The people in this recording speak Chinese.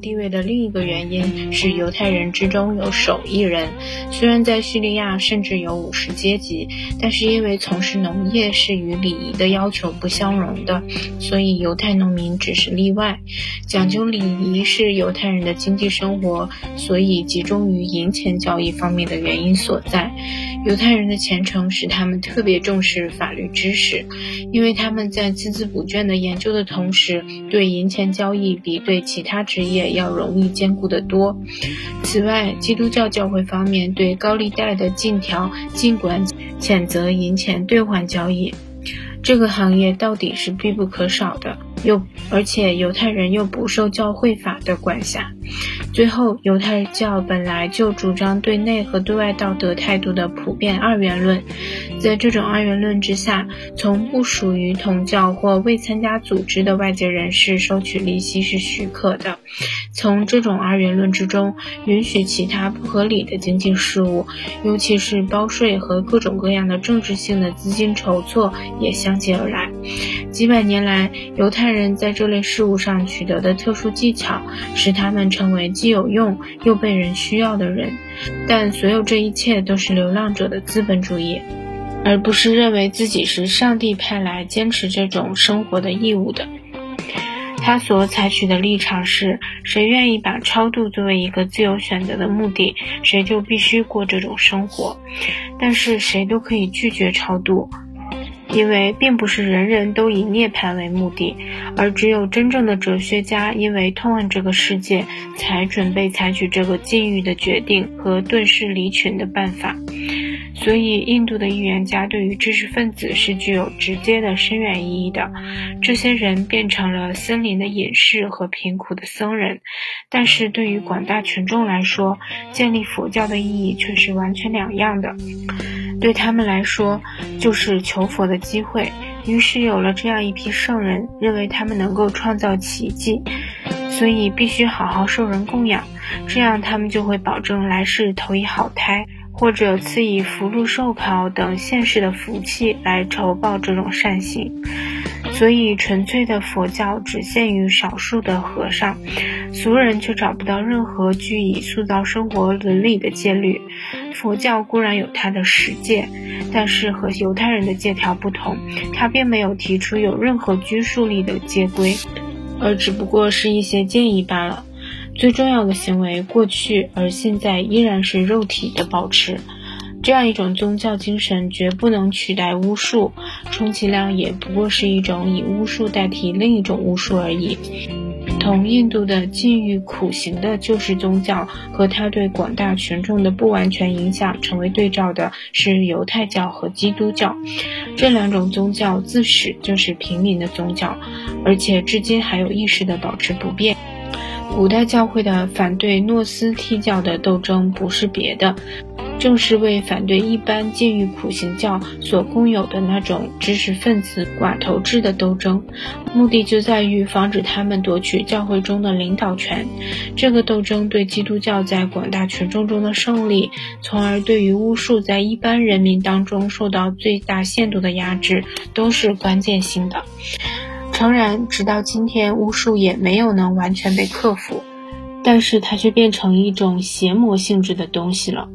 地位的另一个原因是犹太人之中有手艺人。虽然在叙利亚甚至有武士阶级，但是因为从事农业是与礼仪的要求不相容的，所以犹太农民只是例外。讲究礼仪是犹太人的经济生活，所以集中于银钱交易方面的原因所在。犹太人的虔诚使他们特别重视法律知识，因为他们在孜孜不倦的研究的同时，对银钱交易比对其他职业要容易兼顾得多。此外，基督教教会方面对高利贷的禁条，尽管谴责银钱兑换交易，这个行业到底是必不可少的。又而且犹太人又不受教会法的管辖。最后，犹太教本来就主张对内和对外道德态度的普遍二元论。在这种二元论之下，从不属于同教或未参加组织的外界人士收取利息是许可的。从这种二元论之中，允许其他不合理的经济事务，尤其是包税和各种各样的政治性的资金筹措也相继而来。几百年来，犹太人在这类事务上取得的特殊技巧，使他们成为既有用又被人需要的人。但所有这一切都是流浪者的资本主义，而不是认为自己是上帝派来坚持这种生活的义务的。他所采取的立场是：谁愿意把超度作为一个自由选择的目的，谁就必须过这种生活。但是谁都可以拒绝超度。因为并不是人人都以涅槃为目的，而只有真正的哲学家因为痛恨这个世界，才准备采取这个禁欲的决定和遁世离群的办法。所以，印度的预言家对于知识分子是具有直接的深远意义的。这些人变成了森林的隐士和贫苦的僧人，但是对于广大群众来说，建立佛教的意义却是完全两样的。对他们来说，就是求佛的机会。于是有了这样一批圣人，认为他们能够创造奇迹，所以必须好好受人供养，这样他们就会保证来世投以好胎，或者赐以福禄寿考等现世的福气来酬报这种善行。所以，纯粹的佛教只限于少数的和尚，俗人却找不到任何据以塑造生活伦理的戒律。佛教固然有它的十戒，但是和犹太人的戒条不同，它并没有提出有任何拘束力的戒规，而只不过是一些建议罢了。最重要的行为，过去而现在依然是肉体的保持。这样一种宗教精神绝不能取代巫术，充其量也不过是一种以巫术代替另一种巫术而已。同印度的禁欲苦行的救世宗教和它对广大群众的不完全影响成为对照的是犹太教和基督教。这两种宗教自始就是平民的宗教，而且至今还有意识的保持不变。古代教会的反对诺斯替教的斗争不是别的。正是为反对一般禁欲苦行教所共有的那种知识分子寡头制的斗争，目的就在于防止他们夺取教会中的领导权。这个斗争对基督教在广大群众中的胜利，从而对于巫术在一般人民当中受到最大限度的压制，都是关键性的。诚然，直到今天，巫术也没有能完全被克服，但是它却变成一种邪魔性质的东西了。